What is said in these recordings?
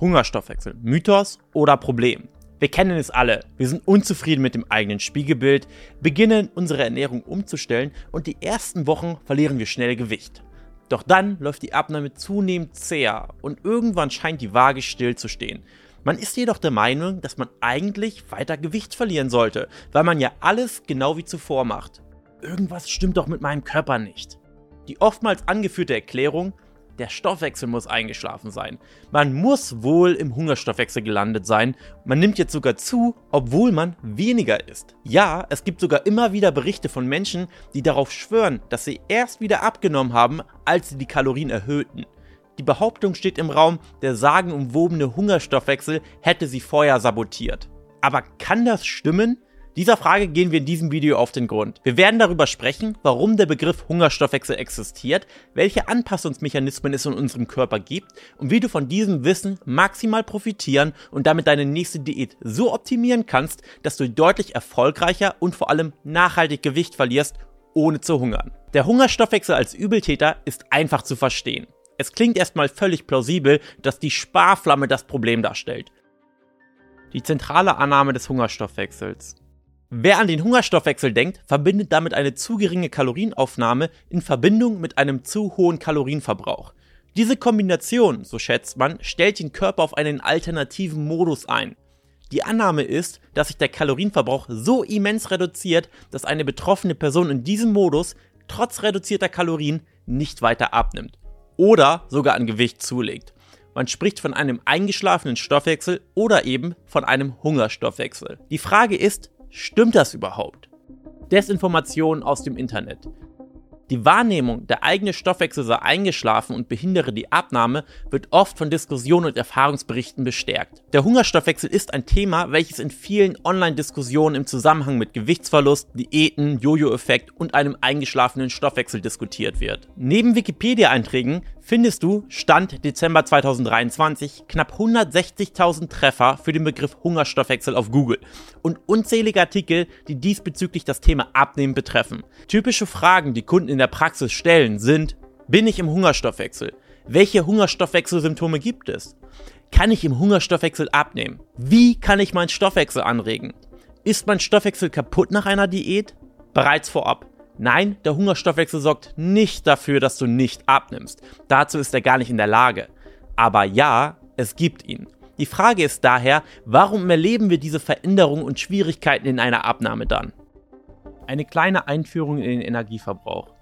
Hungerstoffwechsel, Mythos oder Problem? Wir kennen es alle. Wir sind unzufrieden mit dem eigenen Spiegelbild, beginnen unsere Ernährung umzustellen und die ersten Wochen verlieren wir schnell Gewicht. Doch dann läuft die Abnahme zunehmend zäher und irgendwann scheint die Waage still zu stehen. Man ist jedoch der Meinung, dass man eigentlich weiter Gewicht verlieren sollte, weil man ja alles genau wie zuvor macht. Irgendwas stimmt doch mit meinem Körper nicht. Die oftmals angeführte Erklärung, der Stoffwechsel muss eingeschlafen sein. Man muss wohl im Hungerstoffwechsel gelandet sein. Man nimmt jetzt sogar zu, obwohl man weniger isst. Ja, es gibt sogar immer wieder Berichte von Menschen, die darauf schwören, dass sie erst wieder abgenommen haben, als sie die Kalorien erhöhten. Die Behauptung steht im Raum, der sagenumwobene Hungerstoffwechsel hätte sie vorher sabotiert. Aber kann das stimmen? Dieser Frage gehen wir in diesem Video auf den Grund. Wir werden darüber sprechen, warum der Begriff Hungerstoffwechsel existiert, welche Anpassungsmechanismen es in unserem Körper gibt und wie du von diesem Wissen maximal profitieren und damit deine nächste Diät so optimieren kannst, dass du deutlich erfolgreicher und vor allem nachhaltig Gewicht verlierst, ohne zu hungern. Der Hungerstoffwechsel als Übeltäter ist einfach zu verstehen. Es klingt erstmal völlig plausibel, dass die Sparflamme das Problem darstellt. Die zentrale Annahme des Hungerstoffwechsels. Wer an den Hungerstoffwechsel denkt, verbindet damit eine zu geringe Kalorienaufnahme in Verbindung mit einem zu hohen Kalorienverbrauch. Diese Kombination, so schätzt man, stellt den Körper auf einen alternativen Modus ein. Die Annahme ist, dass sich der Kalorienverbrauch so immens reduziert, dass eine betroffene Person in diesem Modus trotz reduzierter Kalorien nicht weiter abnimmt oder sogar an Gewicht zulegt. Man spricht von einem eingeschlafenen Stoffwechsel oder eben von einem Hungerstoffwechsel. Die Frage ist, Stimmt das überhaupt? Desinformationen aus dem Internet. Die Wahrnehmung, der eigene Stoffwechsel sei eingeschlafen und behindere die Abnahme, wird oft von Diskussionen und Erfahrungsberichten bestärkt. Der Hungerstoffwechsel ist ein Thema, welches in vielen Online-Diskussionen im Zusammenhang mit Gewichtsverlust, Diäten, Jojo-Effekt und einem eingeschlafenen Stoffwechsel diskutiert wird. Neben Wikipedia-Einträgen findest du, Stand Dezember 2023, knapp 160.000 Treffer für den Begriff Hungerstoffwechsel auf Google und unzählige Artikel, die diesbezüglich das Thema Abnehmen betreffen. Typische Fragen, die Kunden in der Praxis stellen, sind, bin ich im Hungerstoffwechsel? Welche Hungerstoffwechselsymptome gibt es? Kann ich im Hungerstoffwechsel abnehmen? Wie kann ich meinen Stoffwechsel anregen? Ist mein Stoffwechsel kaputt nach einer Diät? Bereits vorab. Nein, der Hungerstoffwechsel sorgt nicht dafür, dass du nicht abnimmst. Dazu ist er gar nicht in der Lage. Aber ja, es gibt ihn. Die Frage ist daher, warum erleben wir diese Veränderungen und Schwierigkeiten in einer Abnahme dann? Eine kleine Einführung in den Energieverbrauch.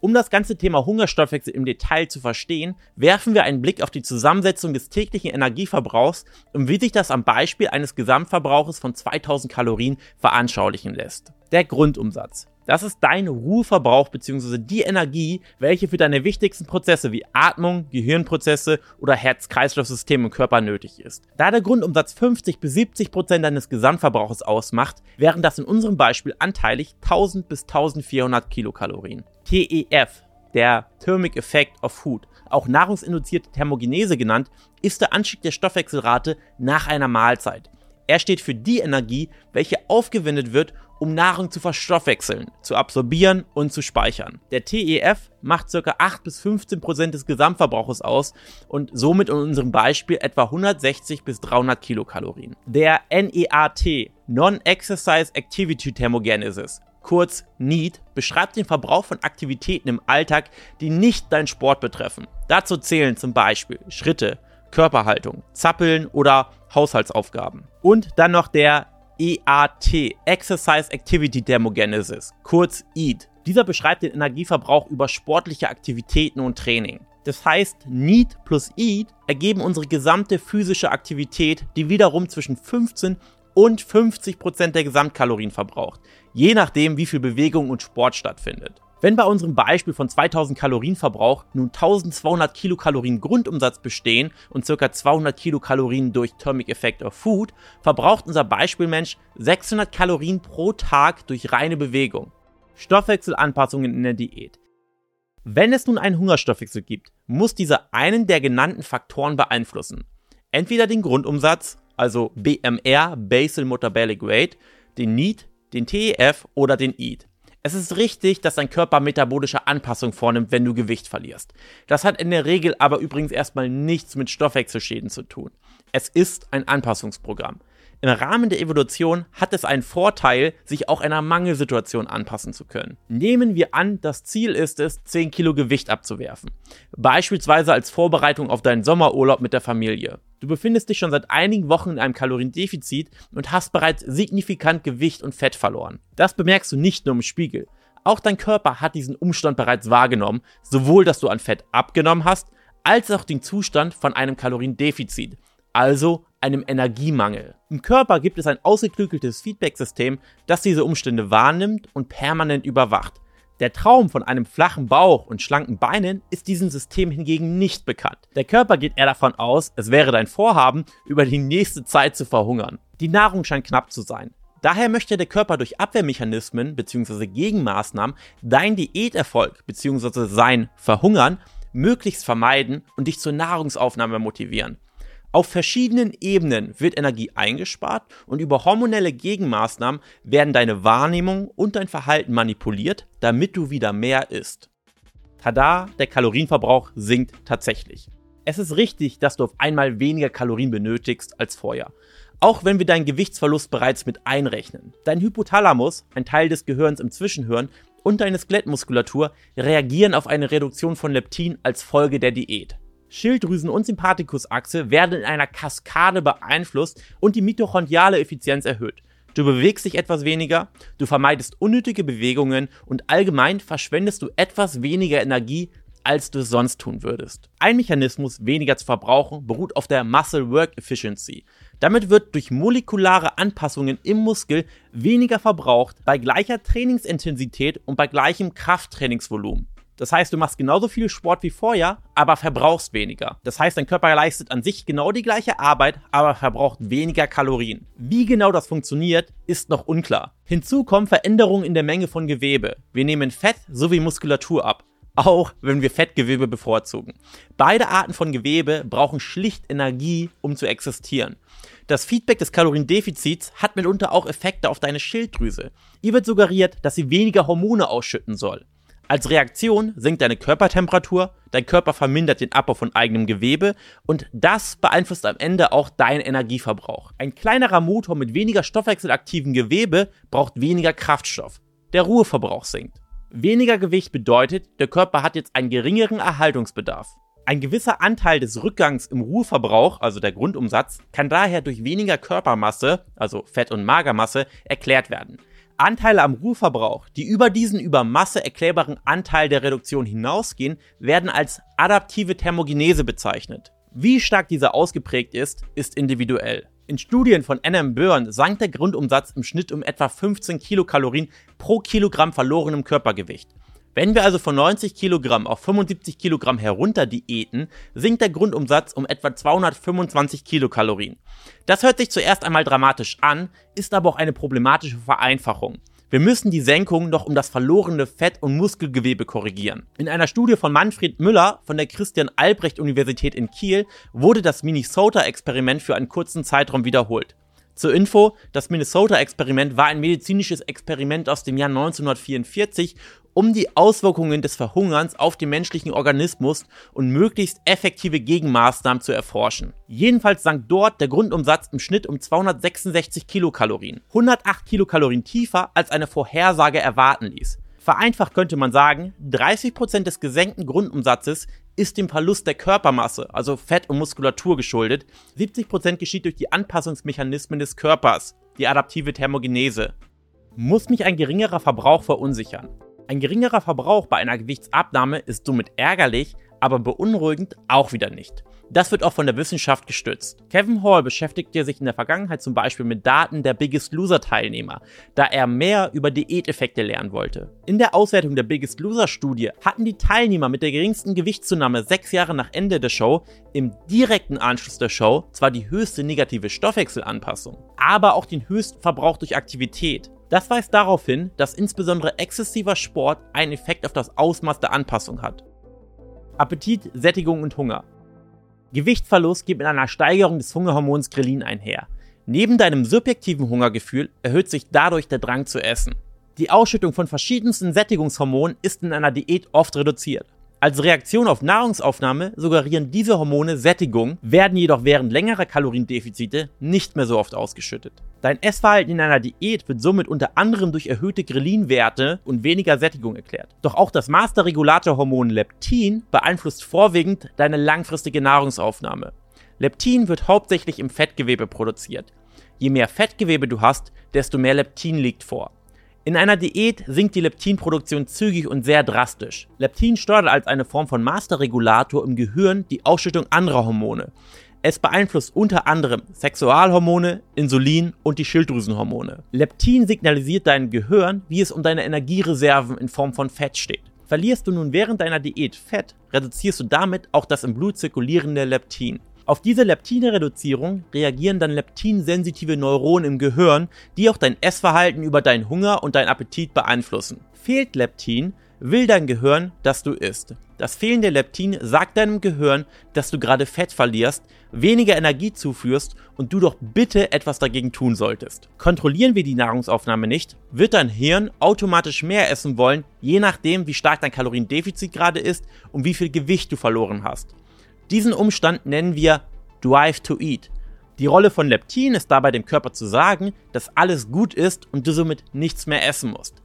Um das ganze Thema Hungerstoffwechsel im Detail zu verstehen, werfen wir einen Blick auf die Zusammensetzung des täglichen Energieverbrauchs und wie sich das am Beispiel eines Gesamtverbrauches von 2000 Kalorien veranschaulichen lässt. Der Grundumsatz. Das ist dein Ruheverbrauch bzw. die Energie, welche für deine wichtigsten Prozesse wie Atmung, Gehirnprozesse oder Herz-Kreislauf-System im Körper nötig ist. Da der Grundumsatz 50 bis 70 Prozent deines Gesamtverbrauchs ausmacht, wären das in unserem Beispiel anteilig 1000 bis 1400 Kilokalorien. TEF, der Thermic Effect of Food, auch nahrungsinduzierte Thermogenese genannt, ist der Anstieg der Stoffwechselrate nach einer Mahlzeit. Er steht für die Energie, welche aufgewendet wird, um Nahrung zu verstoffwechseln, zu absorbieren und zu speichern. Der TEF macht ca. 8 bis 15 Prozent des Gesamtverbrauches aus und somit in unserem Beispiel etwa 160 bis 300 Kilokalorien. Der NEAT, Non-Exercise Activity Thermogenesis, kurz NEAT, beschreibt den Verbrauch von Aktivitäten im Alltag, die nicht deinen Sport betreffen. Dazu zählen zum Beispiel Schritte, Körperhaltung, Zappeln oder Haushaltsaufgaben. Und dann noch der EAT, Exercise Activity Thermogenesis, kurz EAT. Dieser beschreibt den Energieverbrauch über sportliche Aktivitäten und Training. Das heißt, NEAT plus EAT ergeben unsere gesamte physische Aktivität, die wiederum zwischen 15 und 50 Prozent der Gesamtkalorien verbraucht, je nachdem, wie viel Bewegung und Sport stattfindet. Wenn bei unserem Beispiel von 2000 Kalorienverbrauch nun 1200 Kilokalorien Grundumsatz bestehen und ca. 200 Kilokalorien durch Thermic Effect of Food, verbraucht unser Beispielmensch 600 Kalorien pro Tag durch reine Bewegung. Stoffwechselanpassungen in der Diät. Wenn es nun einen Hungerstoffwechsel gibt, muss dieser einen der genannten Faktoren beeinflussen. Entweder den Grundumsatz, also BMR, Basal Metabolic Rate, den NEAT, den TEF oder den EAT. Es ist richtig, dass dein Körper metabolische Anpassungen vornimmt, wenn du Gewicht verlierst. Das hat in der Regel aber übrigens erstmal nichts mit Stoffwechselschäden zu tun. Es ist ein Anpassungsprogramm. Im Rahmen der Evolution hat es einen Vorteil, sich auch einer Mangelsituation anpassen zu können. Nehmen wir an, das Ziel ist es, 10 Kilo Gewicht abzuwerfen. Beispielsweise als Vorbereitung auf deinen Sommerurlaub mit der Familie. Du befindest dich schon seit einigen Wochen in einem Kaloriendefizit und hast bereits signifikant Gewicht und Fett verloren. Das bemerkst du nicht nur im Spiegel. Auch dein Körper hat diesen Umstand bereits wahrgenommen, sowohl dass du an Fett abgenommen hast, als auch den Zustand von einem Kaloriendefizit, also einem Energiemangel. Im Körper gibt es ein ausgeklügeltes Feedback-System, das diese Umstände wahrnimmt und permanent überwacht. Der Traum von einem flachen Bauch und schlanken Beinen ist diesem System hingegen nicht bekannt. Der Körper geht eher davon aus, es wäre dein Vorhaben, über die nächste Zeit zu verhungern. Die Nahrung scheint knapp zu sein. Daher möchte der Körper durch Abwehrmechanismen bzw. Gegenmaßnahmen dein Diäterfolg bzw. sein Verhungern möglichst vermeiden und dich zur Nahrungsaufnahme motivieren. Auf verschiedenen Ebenen wird Energie eingespart und über hormonelle Gegenmaßnahmen werden deine Wahrnehmung und dein Verhalten manipuliert, damit du wieder mehr isst. Tada, der Kalorienverbrauch sinkt tatsächlich. Es ist richtig, dass du auf einmal weniger Kalorien benötigst als vorher. Auch wenn wir deinen Gewichtsverlust bereits mit einrechnen. Dein Hypothalamus, ein Teil des Gehirns im Zwischenhirn, und deine Skelettmuskulatur reagieren auf eine Reduktion von Leptin als Folge der Diät. Schilddrüsen- und Sympathikusachse werden in einer Kaskade beeinflusst und die mitochondriale Effizienz erhöht. Du bewegst dich etwas weniger, du vermeidest unnötige Bewegungen und allgemein verschwendest du etwas weniger Energie, als du es sonst tun würdest. Ein Mechanismus, weniger zu verbrauchen, beruht auf der Muscle Work Efficiency. Damit wird durch molekulare Anpassungen im Muskel weniger verbraucht bei gleicher Trainingsintensität und bei gleichem Krafttrainingsvolumen. Das heißt, du machst genauso viel Sport wie vorher, aber verbrauchst weniger. Das heißt, dein Körper leistet an sich genau die gleiche Arbeit, aber verbraucht weniger Kalorien. Wie genau das funktioniert, ist noch unklar. Hinzu kommen Veränderungen in der Menge von Gewebe. Wir nehmen Fett sowie Muskulatur ab auch wenn wir Fettgewebe bevorzugen. Beide Arten von Gewebe brauchen schlicht Energie, um zu existieren. Das Feedback des Kaloriendefizits hat mitunter auch Effekte auf deine Schilddrüse. Ihr wird suggeriert, dass sie weniger Hormone ausschütten soll. Als Reaktion sinkt deine Körpertemperatur, dein Körper vermindert den Abbau von eigenem Gewebe und das beeinflusst am Ende auch deinen Energieverbrauch. Ein kleinerer Motor mit weniger stoffwechselaktivem Gewebe braucht weniger Kraftstoff. Der Ruheverbrauch sinkt. Weniger Gewicht bedeutet, der Körper hat jetzt einen geringeren Erhaltungsbedarf. Ein gewisser Anteil des Rückgangs im Ruheverbrauch, also der Grundumsatz, kann daher durch weniger Körpermasse, also Fett- und Magermasse, erklärt werden. Anteile am Ruheverbrauch, die über diesen über Masse erklärbaren Anteil der Reduktion hinausgehen, werden als adaptive Thermogenese bezeichnet. Wie stark dieser ausgeprägt ist, ist individuell. In Studien von NM Byrne sank der Grundumsatz im Schnitt um etwa 15 Kilokalorien pro Kilogramm verlorenem Körpergewicht. Wenn wir also von 90 Kilogramm auf 75 Kilogramm herunter diäten, sinkt der Grundumsatz um etwa 225 Kilokalorien. Das hört sich zuerst einmal dramatisch an, ist aber auch eine problematische Vereinfachung. Wir müssen die Senkung noch um das verlorene Fett- und Muskelgewebe korrigieren. In einer Studie von Manfred Müller von der Christian Albrecht Universität in Kiel wurde das Minnesota-Experiment für einen kurzen Zeitraum wiederholt. Zur Info, das Minnesota-Experiment war ein medizinisches Experiment aus dem Jahr 1944 um die Auswirkungen des Verhungerns auf den menschlichen Organismus und möglichst effektive Gegenmaßnahmen zu erforschen. Jedenfalls sank dort der Grundumsatz im Schnitt um 266 Kilokalorien, 108 Kilokalorien tiefer als eine Vorhersage erwarten ließ. Vereinfacht könnte man sagen, 30% des gesenkten Grundumsatzes ist dem Verlust der Körpermasse, also Fett und Muskulatur geschuldet, 70% geschieht durch die Anpassungsmechanismen des Körpers, die adaptive Thermogenese. Muss mich ein geringerer Verbrauch verunsichern? Ein geringerer Verbrauch bei einer Gewichtsabnahme ist somit ärgerlich, aber beunruhigend auch wieder nicht. Das wird auch von der Wissenschaft gestützt. Kevin Hall beschäftigte sich in der Vergangenheit zum Beispiel mit Daten der Biggest Loser Teilnehmer, da er mehr über Diäteffekte lernen wollte. In der Auswertung der Biggest Loser Studie hatten die Teilnehmer mit der geringsten Gewichtszunahme sechs Jahre nach Ende der Show im direkten Anschluss der Show zwar die höchste negative Stoffwechselanpassung, aber auch den höchsten Verbrauch durch Aktivität. Das weist darauf hin, dass insbesondere exzessiver Sport einen Effekt auf das Ausmaß der Anpassung hat. Appetit, Sättigung und Hunger. Gewichtverlust geht mit einer Steigerung des Hungerhormons Grelin einher. Neben deinem subjektiven Hungergefühl erhöht sich dadurch der Drang zu essen. Die Ausschüttung von verschiedensten Sättigungshormonen ist in einer Diät oft reduziert. Als Reaktion auf Nahrungsaufnahme suggerieren diese Hormone Sättigung, werden jedoch während längerer Kaloriendefizite nicht mehr so oft ausgeschüttet. Dein Essverhalten in einer Diät wird somit unter anderem durch erhöhte Grelin-Werte und weniger Sättigung erklärt. Doch auch das Masterregulatorhormon Leptin beeinflusst vorwiegend deine langfristige Nahrungsaufnahme. Leptin wird hauptsächlich im Fettgewebe produziert. Je mehr Fettgewebe du hast, desto mehr Leptin liegt vor. In einer Diät sinkt die Leptinproduktion zügig und sehr drastisch. Leptin steuert als eine Form von Masterregulator im Gehirn die Ausschüttung anderer Hormone. Es beeinflusst unter anderem Sexualhormone, Insulin und die Schilddrüsenhormone. Leptin signalisiert deinem Gehirn, wie es um deine Energiereserven in Form von Fett steht. Verlierst du nun während deiner Diät Fett, reduzierst du damit auch das im Blut zirkulierende Leptin. Auf diese Leptinreduzierung reagieren dann leptinsensitive Neuronen im Gehirn, die auch dein Essverhalten über deinen Hunger und deinen Appetit beeinflussen. Fehlt Leptin, will dein Gehirn, dass du isst. Das fehlende Leptin sagt deinem Gehirn, dass du gerade Fett verlierst, weniger Energie zuführst und du doch bitte etwas dagegen tun solltest. Kontrollieren wir die Nahrungsaufnahme nicht, wird dein Hirn automatisch mehr essen wollen, je nachdem, wie stark dein Kaloriendefizit gerade ist und wie viel Gewicht du verloren hast. Diesen Umstand nennen wir Drive to Eat. Die Rolle von Leptin ist dabei dem Körper zu sagen, dass alles gut ist und du somit nichts mehr essen musst.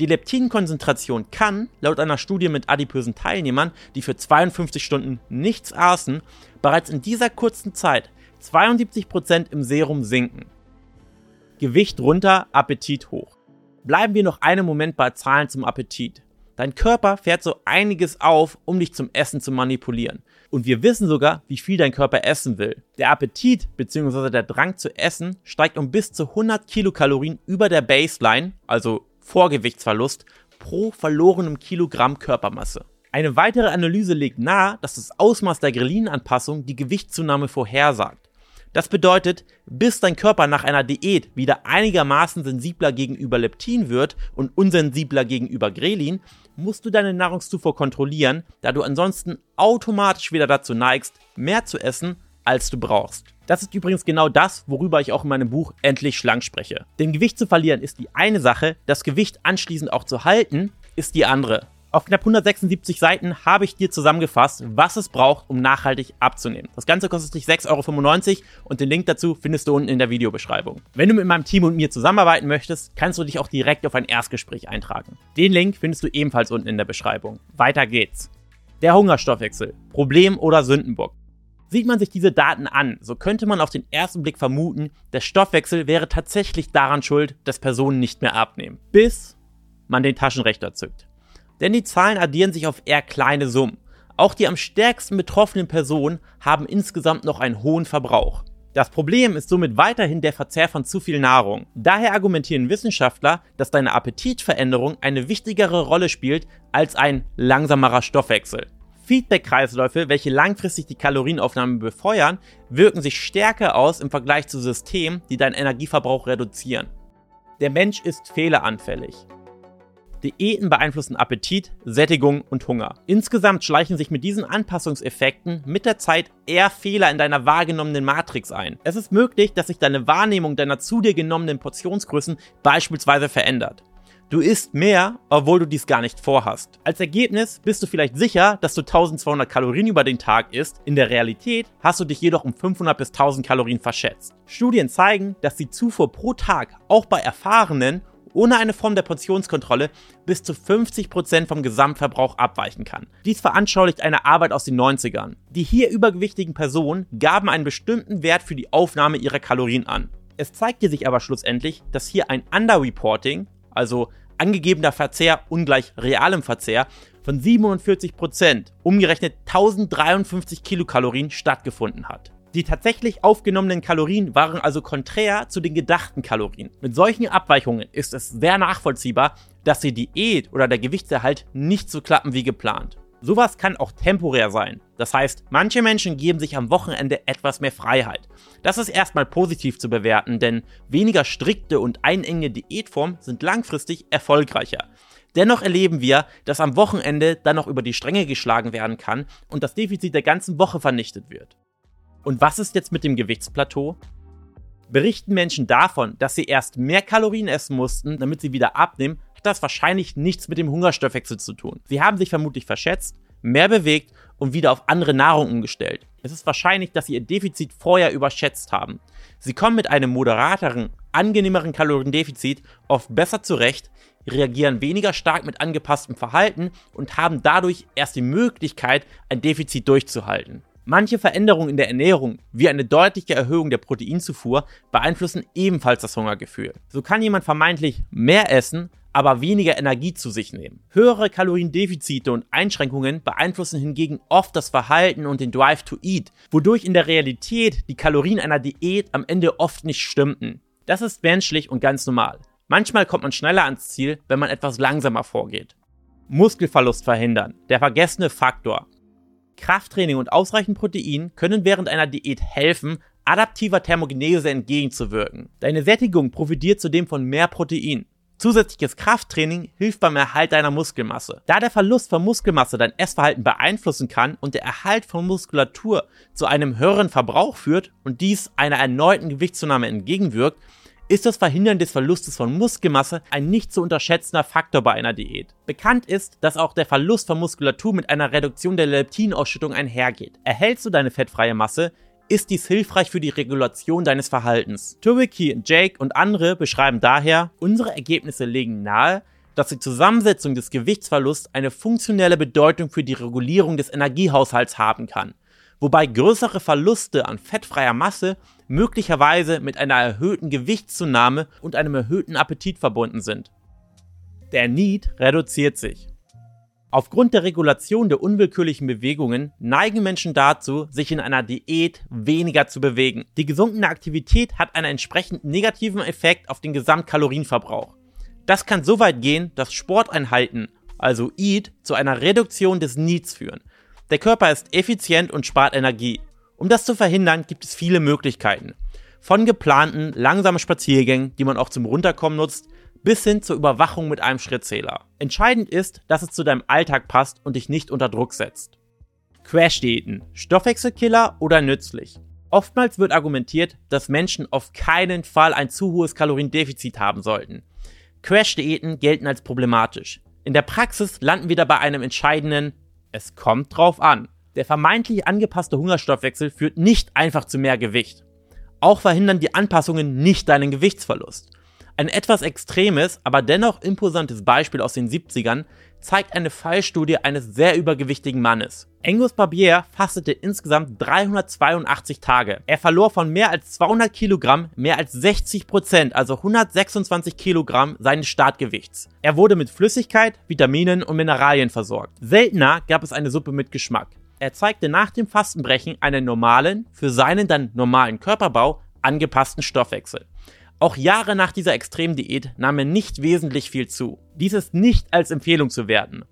Die Leptinkonzentration kann, laut einer Studie mit adipösen Teilnehmern, die für 52 Stunden nichts aßen, bereits in dieser kurzen Zeit 72% im Serum sinken. Gewicht runter, Appetit hoch. Bleiben wir noch einen Moment bei Zahlen zum Appetit. Dein Körper fährt so einiges auf, um dich zum Essen zu manipulieren. Und wir wissen sogar, wie viel dein Körper essen will. Der Appetit bzw. der Drang zu essen steigt um bis zu 100 Kilokalorien über der Baseline, also Vorgewichtsverlust, pro verlorenem Kilogramm Körpermasse. Eine weitere Analyse legt nahe, dass das Ausmaß der Grelin-Anpassung die Gewichtszunahme vorhersagt. Das bedeutet, bis dein Körper nach einer Diät wieder einigermaßen sensibler gegenüber Leptin wird und unsensibler gegenüber Grelin, musst du deine Nahrungszufuhr kontrollieren, da du ansonsten automatisch wieder dazu neigst, mehr zu essen, als du brauchst. Das ist übrigens genau das, worüber ich auch in meinem Buch Endlich schlank spreche. Denn Gewicht zu verlieren ist die eine Sache, das Gewicht anschließend auch zu halten, ist die andere. Auf knapp 176 Seiten habe ich dir zusammengefasst, was es braucht, um nachhaltig abzunehmen. Das Ganze kostet dich 6,95 Euro und den Link dazu findest du unten in der Videobeschreibung. Wenn du mit meinem Team und mir zusammenarbeiten möchtest, kannst du dich auch direkt auf ein Erstgespräch eintragen. Den Link findest du ebenfalls unten in der Beschreibung. Weiter geht's. Der Hungerstoffwechsel. Problem oder Sündenbock. Sieht man sich diese Daten an, so könnte man auf den ersten Blick vermuten, der Stoffwechsel wäre tatsächlich daran schuld, dass Personen nicht mehr abnehmen. Bis man den Taschenrechner zückt denn die Zahlen addieren sich auf eher kleine Summen. Auch die am stärksten betroffenen Personen haben insgesamt noch einen hohen Verbrauch. Das Problem ist somit weiterhin der Verzehr von zu viel Nahrung. Daher argumentieren Wissenschaftler, dass deine Appetitveränderung eine wichtigere Rolle spielt als ein langsamerer Stoffwechsel. Feedback-Kreisläufe, welche langfristig die Kalorienaufnahme befeuern, wirken sich stärker aus im Vergleich zu Systemen, die deinen Energieverbrauch reduzieren. Der Mensch ist fehleranfällig. Diäten beeinflussen Appetit, Sättigung und Hunger. Insgesamt schleichen sich mit diesen Anpassungseffekten mit der Zeit eher Fehler in deiner wahrgenommenen Matrix ein. Es ist möglich, dass sich deine Wahrnehmung deiner zu dir genommenen Portionsgrößen beispielsweise verändert. Du isst mehr, obwohl du dies gar nicht vorhast. Als Ergebnis bist du vielleicht sicher, dass du 1200 Kalorien über den Tag isst. In der Realität hast du dich jedoch um 500 bis 1000 Kalorien verschätzt. Studien zeigen, dass die Zufuhr pro Tag auch bei erfahrenen ohne eine Form der Portionskontrolle bis zu 50% vom Gesamtverbrauch abweichen kann. Dies veranschaulicht eine Arbeit aus den 90ern. Die hier übergewichtigen Personen gaben einen bestimmten Wert für die Aufnahme ihrer Kalorien an. Es zeigte sich aber schlussendlich, dass hier ein Underreporting, also angegebener Verzehr ungleich realem Verzehr, von 47%, umgerechnet 1053 Kilokalorien, stattgefunden hat. Die tatsächlich aufgenommenen Kalorien waren also konträr zu den gedachten Kalorien. Mit solchen Abweichungen ist es sehr nachvollziehbar, dass die Diät oder der Gewichtserhalt nicht so klappen wie geplant. Sowas kann auch temporär sein. Das heißt, manche Menschen geben sich am Wochenende etwas mehr Freiheit. Das ist erstmal positiv zu bewerten, denn weniger strikte und einengende Diätformen sind langfristig erfolgreicher. Dennoch erleben wir, dass am Wochenende dann noch über die Stränge geschlagen werden kann und das Defizit der ganzen Woche vernichtet wird. Und was ist jetzt mit dem Gewichtsplateau? Berichten Menschen davon, dass sie erst mehr Kalorien essen mussten, damit sie wieder abnehmen, das wahrscheinlich nichts mit dem Hungerstoffwechsel zu tun. Sie haben sich vermutlich verschätzt, mehr bewegt und wieder auf andere Nahrung umgestellt. Es ist wahrscheinlich, dass sie ihr Defizit vorher überschätzt haben. Sie kommen mit einem moderateren, angenehmeren Kaloriendefizit oft besser zurecht, reagieren weniger stark mit angepasstem Verhalten und haben dadurch erst die Möglichkeit, ein Defizit durchzuhalten. Manche Veränderungen in der Ernährung, wie eine deutliche Erhöhung der Proteinzufuhr, beeinflussen ebenfalls das Hungergefühl. So kann jemand vermeintlich mehr essen, aber weniger Energie zu sich nehmen. Höhere Kaloriendefizite und Einschränkungen beeinflussen hingegen oft das Verhalten und den Drive to Eat, wodurch in der Realität die Kalorien einer Diät am Ende oft nicht stimmten. Das ist menschlich und ganz normal. Manchmal kommt man schneller ans Ziel, wenn man etwas langsamer vorgeht. Muskelverlust verhindern, der vergessene Faktor. Krafttraining und ausreichend Protein können während einer Diät helfen, adaptiver Thermogenese entgegenzuwirken. Deine Sättigung profitiert zudem von mehr Protein. Zusätzliches Krafttraining hilft beim Erhalt deiner Muskelmasse. Da der Verlust von Muskelmasse dein Essverhalten beeinflussen kann und der Erhalt von Muskulatur zu einem höheren Verbrauch führt und dies einer erneuten Gewichtszunahme entgegenwirkt, ist das Verhindern des Verlustes von Muskelmasse ein nicht zu unterschätzender Faktor bei einer Diät. Bekannt ist, dass auch der Verlust von Muskulatur mit einer Reduktion der Leptinausschüttung einhergeht. Erhältst du deine fettfreie Masse, ist dies hilfreich für die Regulation deines Verhaltens. Turwicki, Jake und andere beschreiben daher, unsere Ergebnisse legen nahe, dass die Zusammensetzung des Gewichtsverlusts eine funktionelle Bedeutung für die Regulierung des Energiehaushalts haben kann, wobei größere Verluste an fettfreier Masse möglicherweise mit einer erhöhten Gewichtszunahme und einem erhöhten Appetit verbunden sind. Der Need reduziert sich. Aufgrund der Regulation der unwillkürlichen Bewegungen neigen Menschen dazu, sich in einer Diät weniger zu bewegen. Die gesunkene Aktivität hat einen entsprechend negativen Effekt auf den Gesamtkalorienverbrauch. Das kann so weit gehen, dass Sporteinheiten, also EAT, zu einer Reduktion des Needs führen. Der Körper ist effizient und spart Energie. Um das zu verhindern, gibt es viele Möglichkeiten. Von geplanten, langsamen Spaziergängen, die man auch zum Runterkommen nutzt, bis hin zur Überwachung mit einem Schrittzähler. Entscheidend ist, dass es zu deinem Alltag passt und dich nicht unter Druck setzt. Crash-Diäten, Stoffwechselkiller oder nützlich? Oftmals wird argumentiert, dass Menschen auf keinen Fall ein zu hohes Kaloriendefizit haben sollten. Crash-Diäten gelten als problematisch. In der Praxis landen wir dabei einem entscheidenden Es kommt drauf an. Der vermeintlich angepasste Hungerstoffwechsel führt nicht einfach zu mehr Gewicht. Auch verhindern die Anpassungen nicht deinen Gewichtsverlust. Ein etwas extremes, aber dennoch imposantes Beispiel aus den 70ern zeigt eine Fallstudie eines sehr übergewichtigen Mannes. Angus Barbier fastete insgesamt 382 Tage. Er verlor von mehr als 200 Kilogramm mehr als 60 Prozent, also 126 Kilogramm seines Startgewichts. Er wurde mit Flüssigkeit, Vitaminen und Mineralien versorgt. Seltener gab es eine Suppe mit Geschmack. Er zeigte nach dem Fastenbrechen einen normalen, für seinen dann normalen Körperbau angepassten Stoffwechsel. Auch Jahre nach dieser Extremdiät nahm er nicht wesentlich viel zu. Dies ist nicht als Empfehlung zu werten.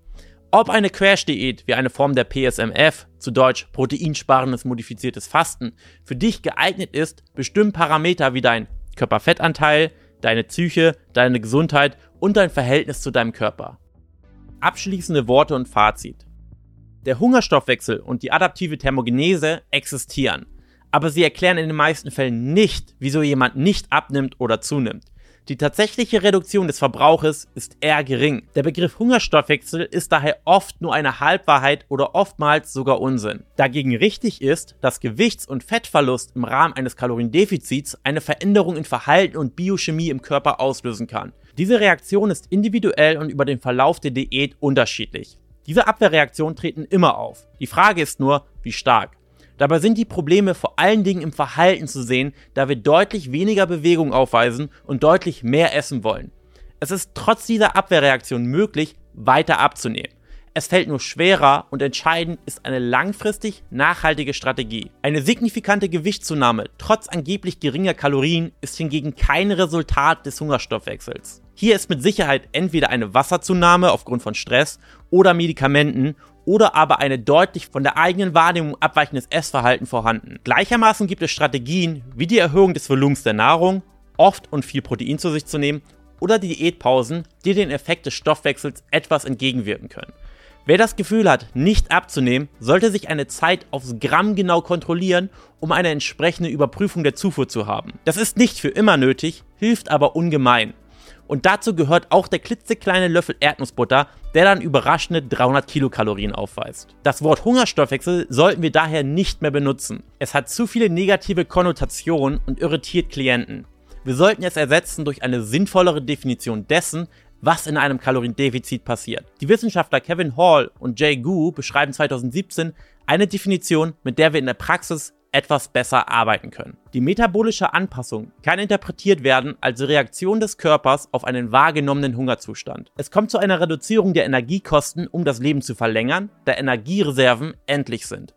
Ob eine Crash-Diät wie eine Form der PSMF, zu Deutsch proteinsparendes modifiziertes Fasten, für dich geeignet ist, bestimmen Parameter wie dein Körperfettanteil, deine Psyche, deine Gesundheit und dein Verhältnis zu deinem Körper. Abschließende Worte und Fazit. Der Hungerstoffwechsel und die adaptive Thermogenese existieren aber sie erklären in den meisten Fällen nicht, wieso jemand nicht abnimmt oder zunimmt. Die tatsächliche Reduktion des Verbrauches ist eher gering. Der Begriff Hungerstoffwechsel ist daher oft nur eine Halbwahrheit oder oftmals sogar Unsinn. Dagegen richtig ist, dass Gewichts- und Fettverlust im Rahmen eines Kaloriendefizits eine Veränderung in Verhalten und Biochemie im Körper auslösen kann. Diese Reaktion ist individuell und über den Verlauf der Diät unterschiedlich. Diese Abwehrreaktionen treten immer auf. Die Frage ist nur, wie stark. Dabei sind die Probleme vor allen Dingen im Verhalten zu sehen, da wir deutlich weniger Bewegung aufweisen und deutlich mehr essen wollen. Es ist trotz dieser Abwehrreaktion möglich, weiter abzunehmen. Es fällt nur schwerer und entscheidend ist eine langfristig nachhaltige Strategie. Eine signifikante Gewichtszunahme trotz angeblich geringer Kalorien ist hingegen kein Resultat des Hungerstoffwechsels. Hier ist mit Sicherheit entweder eine Wasserzunahme aufgrund von Stress oder Medikamenten oder aber eine deutlich von der eigenen Wahrnehmung abweichendes Essverhalten vorhanden. Gleichermaßen gibt es Strategien wie die Erhöhung des Volumens der Nahrung, oft und viel Protein zu sich zu nehmen, oder die Diätpausen, die den Effekt des Stoffwechsels etwas entgegenwirken können. Wer das Gefühl hat, nicht abzunehmen, sollte sich eine Zeit aufs Gramm genau kontrollieren, um eine entsprechende Überprüfung der Zufuhr zu haben. Das ist nicht für immer nötig, hilft aber ungemein. Und dazu gehört auch der klitzekleine Löffel Erdnussbutter, der dann überraschende 300 Kilokalorien aufweist. Das Wort Hungerstoffwechsel sollten wir daher nicht mehr benutzen. Es hat zu viele negative Konnotationen und irritiert Klienten. Wir sollten es ersetzen durch eine sinnvollere Definition dessen, was in einem Kaloriendefizit passiert. Die Wissenschaftler Kevin Hall und Jay Gu beschreiben 2017 eine Definition, mit der wir in der Praxis etwas besser arbeiten können. Die metabolische Anpassung kann interpretiert werden als Reaktion des Körpers auf einen wahrgenommenen Hungerzustand. Es kommt zu einer Reduzierung der Energiekosten, um das Leben zu verlängern, da Energiereserven endlich sind.